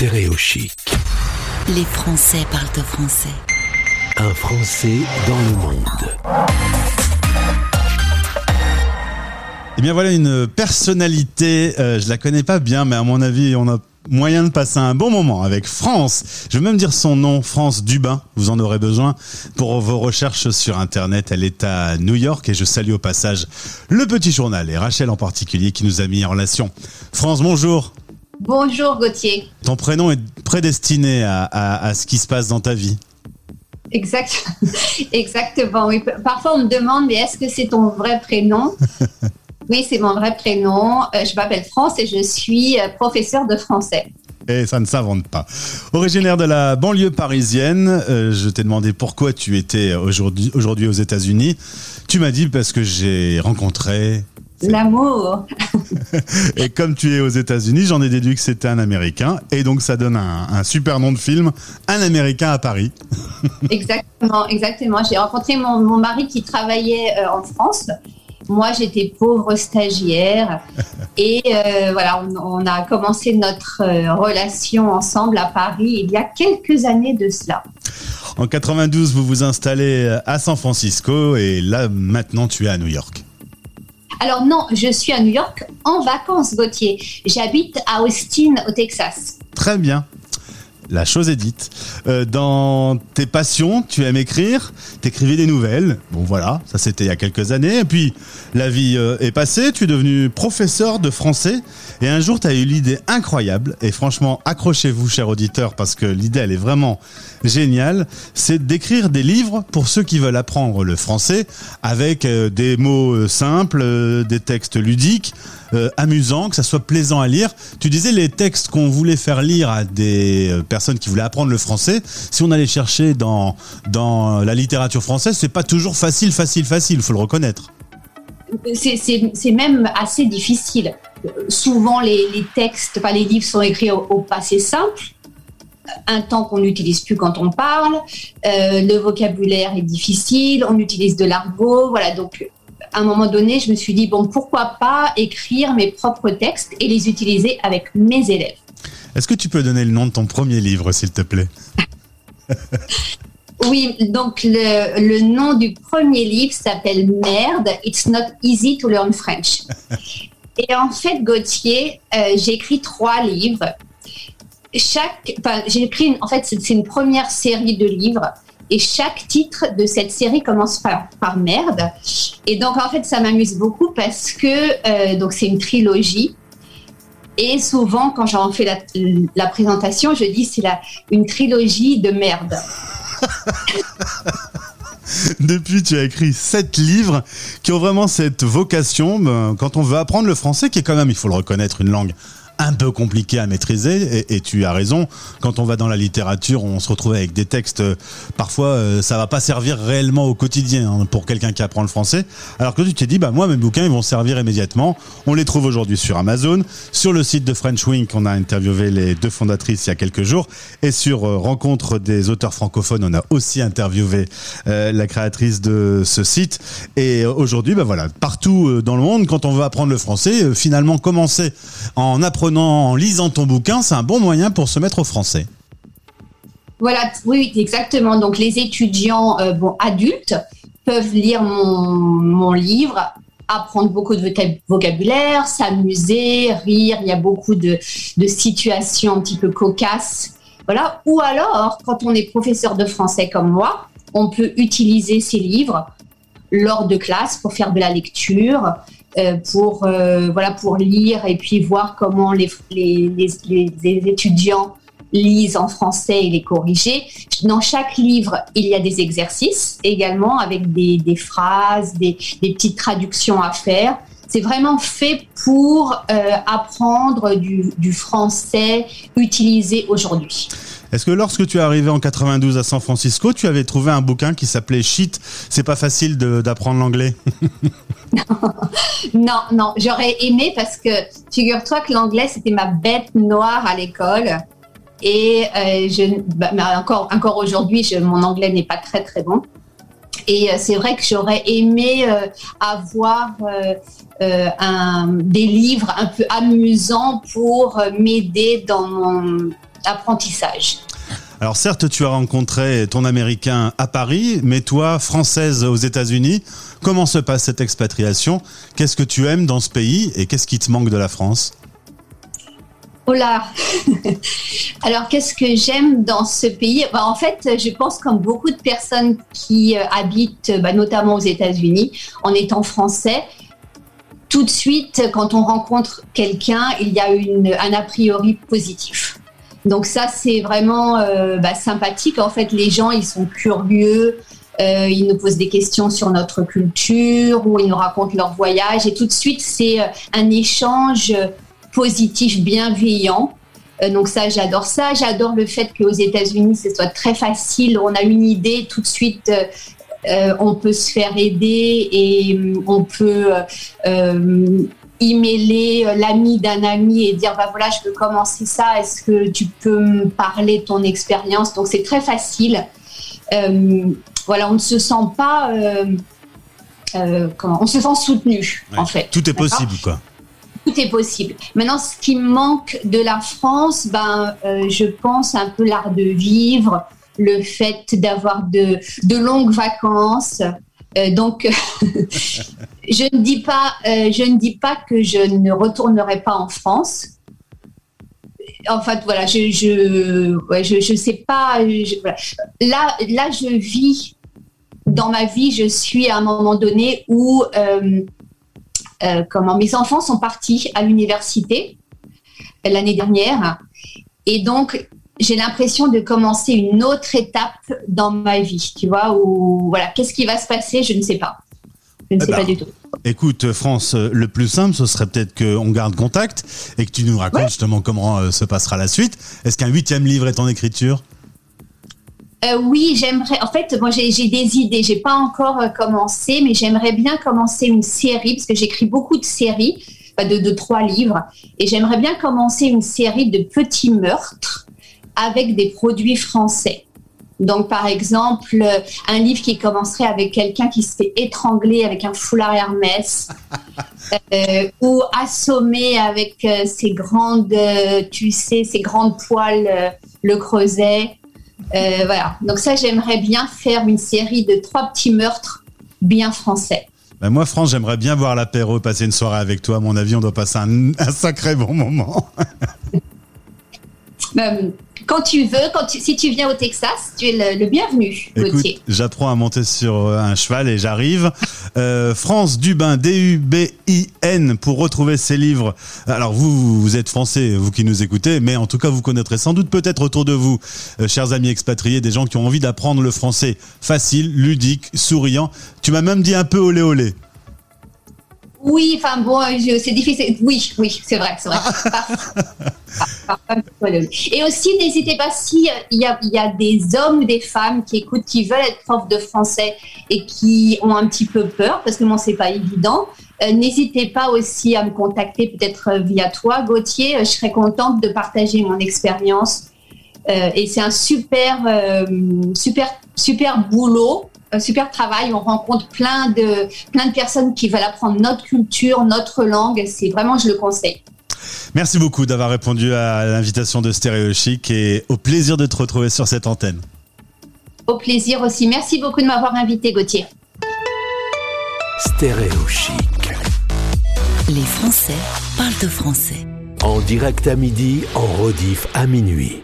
Stéréo Chic. Les Français parlent au français. Un Français dans le monde. Eh bien voilà une personnalité, euh, je la connais pas bien, mais à mon avis, on a moyen de passer un bon moment avec France. Je vais même dire son nom, France Dubin. Vous en aurez besoin pour vos recherches sur Internet. Elle est à New York et je salue au passage le petit journal et Rachel en particulier qui nous a mis en relation. France, bonjour. Bonjour Gauthier. Ton prénom est prédestiné à, à- à ce qui se passe dans ta vie. Exact, exactement. Oui. Parfois on me demande, mais est-ce que c'est ton vrai prénom? Oui, c'est mon vrai prénom. Euh, je m'appelle France et je suis euh, professeure de français. Et ça ne s'invente pas. Originaire de la banlieue parisienne, euh, je t'ai demandé pourquoi tu étais aujourd'hui aujourd'hui aux États-Unis. Tu m'as dit parce que j'ai rencontré. L'amour. Et comme tu es aux États-Unis, j'en ai déduit que c'était un Américain. Et donc ça donne un, un super nom de film, Un Américain à Paris. Exactement, exactement. J'ai rencontré mon, mon mari qui travaillait euh, en France. Moi, j'étais pauvre stagiaire. Et euh, voilà, on, on a commencé notre euh, relation ensemble à Paris il y a quelques années de cela. En 92, vous vous installez à San Francisco et là maintenant tu es à New York. Alors non, je suis à New York en vacances, Gauthier. J'habite à Austin, au Texas. Très bien. La chose est dite. Euh, dans tes passions, tu aimes écrire, t'écrivais des nouvelles. Bon voilà, ça c'était il y a quelques années. Et puis la vie euh, est passée, tu es devenu professeur de français. Et un jour, tu as eu l'idée incroyable. Et franchement, accrochez-vous, chers auditeurs, parce que l'idée, elle est vraiment géniale. C'est d'écrire des livres pour ceux qui veulent apprendre le français avec euh, des mots simples, des textes ludiques euh, amusant, que ça soit plaisant à lire. Tu disais les textes qu'on voulait faire lire à des euh, personnes qui voulaient apprendre le français. Si on allait chercher dans dans la littérature française, c'est pas toujours facile, facile, facile. Il faut le reconnaître. C'est- même assez difficile. Souvent, les, les textes, enfin, les livres sont écrits au, au passé simple, un temps qu'on n'utilise plus quand on parle. Euh, le vocabulaire est difficile, on utilise de l'argot. Voilà, donc à un moment donné, je me suis dit, bon, pourquoi pas écrire mes propres textes et les utiliser avec mes élèves. Est-ce que tu peux donner le nom de ton premier livre, s'il te plaît? Oui, donc le, le nom du premier livre s'appelle Merde, It's Not Easy to Learn French. Et en fait, Gauthier, euh, j'ai écrit trois livres. Chaque, enfin, j'ai écrit, une- en fait, c'est une première série de livres. Et chaque titre de cette série commence par, merde. Et donc, en fait, ça m'amuse beaucoup parce que euh, donc c'est une trilogie. Et souvent, quand j'en fais la, la présentation, je dis c'est une trilogie de merde. Depuis, tu as écrit sept livres qui ont vraiment cette vocation, ben, quand on veut apprendre le français, qui est quand même, il faut le reconnaître, une langue un peu compliquée à maîtriser. Et, tu as raison, quand on va dans la littérature, on se retrouve avec des textes, euh, parfois, euh, ça va pas servir réellement au quotidien hein, pour quelqu'un qui apprend le français. Alors que tu t'es dit, bah moi, mes bouquins, ils vont servir immédiatement. On les trouve aujourd'hui sur Amazon, sur le site de French Wink, on a interviewé les deux fondatrices il y a quelques jours, et sur euh, Rencontre des auteurs francophones, on a aussi interviewé la créatrice de ce site. Et aujourd'hui, bah voilà, partout dans le monde, quand on veut apprendre le français, finalement commencer en apprenant, en lisant ton bouquin, c'est un bon moyen pour se mettre au français. Voilà, oui, exactement. Donc, les étudiants euh, bon, adultes peuvent lire mon, livre, apprendre beaucoup de vocab- vocabulaire, s'amuser, rire. Il y a beaucoup de, de situations un petit peu cocasses. Voilà. Ou alors, quand on est professeur de français comme moi, on peut utiliser ces livres lors de classe pour faire de la lecture, euh, pour, euh, voilà, pour lire et puis voir comment les, les, les, les- étudiants lisent en français et les corriger. Dans chaque livre, il y a des exercices également avec des, des phrases, des, des petites traductions à faire. C'est vraiment fait pour euh, apprendre du, du français utilisé aujourd'hui. Est-ce que lorsque tu es arrivé en 92 à San Francisco, tu avais trouvé un bouquin qui s'appelait Shit, c'est pas facile d'apprendre l'anglais? Non, non, j'aurais aimé parce que figure-toi que l'anglais, c'était ma bête noire à l'école. Et euh, je, bah, encore, aujourd'hui, mon anglais n'est pas très très bon. Et euh, c'est vrai que j'aurais aimé euh, avoir des livres un peu amusants pour m'aider dans mon, apprentissage. Alors certes, tu as rencontré ton Américain à Paris, mais toi, Française aux États-Unis, comment se passe cette expatriation? Qu'est-ce que tu aimes dans ce pays et qu'est-ce qui te manque de la France? Oh là. Alors, qu'est-ce que j'aime dans ce pays? Bah, En fait, je pense comme beaucoup de personnes qui euh, habitent bah, notamment aux États-Unis, en étant français, tout de suite, quand on rencontre quelqu'un, il y a une, un a priori positif. Donc ça, c'est vraiment euh, bah, sympathique. En fait, les gens, ils sont curieux. Euh, ils nous posent des questions sur notre culture ou ils nous racontent leur voyage. Et tout de suite, c'est euh, un échange positif, bienveillant. donc ça, j'adore ça. J'adore le fait qu'aux États-Unis, ce soit très facile. On a une idée, tout de suite, on peut se faire aider et on peut emailer euh, l'ami d'un ami et dire bah voilà je veux commencer ça. Est-ce que tu peux me parler de ton expérience? Donc c'est très facile. Euh, voilà on ne se sent pas euh, comment on se sent soutenu en fait. Tout est possible quoi. Tout est possible. Maintenant, ce qui manque de la France, ben, je pense un peu l'art de vivre, le fait d'avoir de, de longues vacances, donc, je ne dis pas, euh, je ne dis pas que je ne retournerai pas en France. En fait, voilà, je, je, je, sais pas. Là, là, je vis dans ma vie. Je suis à un moment donné où, euh, comment, mes enfants sont partis à l'université l'année dernière, et donc j'ai l'impression de commencer une autre étape dans ma vie, tu vois, où voilà, qu'est-ce qui va se passer, je ne sais pas. Je ne eh sais ben, pas du tout. Écoute, France, le plus simple, ce serait peut-être qu'on garde contact et que tu nous racontes justement comment euh, se passera la suite. Est-ce qu'un huitième livre est en écriture? Euh, oui, j'aimerais. En fait, moi, j'ai des idées. J'ai pas encore euh, commencé, mais j'aimerais bien commencer une série parce que j'écris beaucoup de séries, de, de trois livres, et j'aimerais bien commencer une série de petits meurtres avec des produits français. Donc, par exemple, un livre qui commencerait avec quelqu'un qui se fait étrangler avec un foulard Hermès, euh, ou assommé avec euh, ses grandes, euh, tu sais, ses grandes poils, le creuset. voilà. Donc ça, j'aimerais bien faire une série de trois petits meurtres bien français. Ben moi, France, j'aimerais bien voir l'apéro, passer une soirée avec toi. À mon avis, on doit passer un sacré bon moment. quand tu veux, quand si tu viens au Texas, tu es le, bienvenu, Gauthier. J'apprends à monter sur euh, un cheval et j'arrive. Euh, France Dubin, D-U-B-I-N, pour retrouver ses livres. Alors vous, vous êtes français, vous qui nous écoutez, mais en tout cas, vous connaîtrez sans doute peut-être autour de vous, euh, chers amis expatriés, des gens qui ont envie d'apprendre le français facile, ludique, souriant. Tu m'as même dit un peu olé olé. Oui, enfin bon, c'est difficile. Oui, oui, c'est vrai, c'est vrai. Et aussi, n'hésitez pas si euh, il y, a, y a des hommes ou des femmes qui écoutent, qui veulent être profs de français et qui ont un petit peu peur, parce que moi, c'est pas évident. Euh, n'hésitez pas aussi à me contacter, peut-être euh, via toi, Gauthier. Je serais contente de partager mon expérience. et c'est un super, super, super boulot un super travail. On rencontre plein de, plein de personnes qui veulent apprendre notre culture, notre langue. C'est vraiment, je le conseille. Merci beaucoup d'avoir répondu à l'invitation de Stéréo Chic et au plaisir de te retrouver sur cette antenne. Au plaisir aussi. Merci beaucoup de m'avoir invité, Gauthier. Stéréo Chic. Les Français parlent de français. En direct à midi, en rediff à minuit.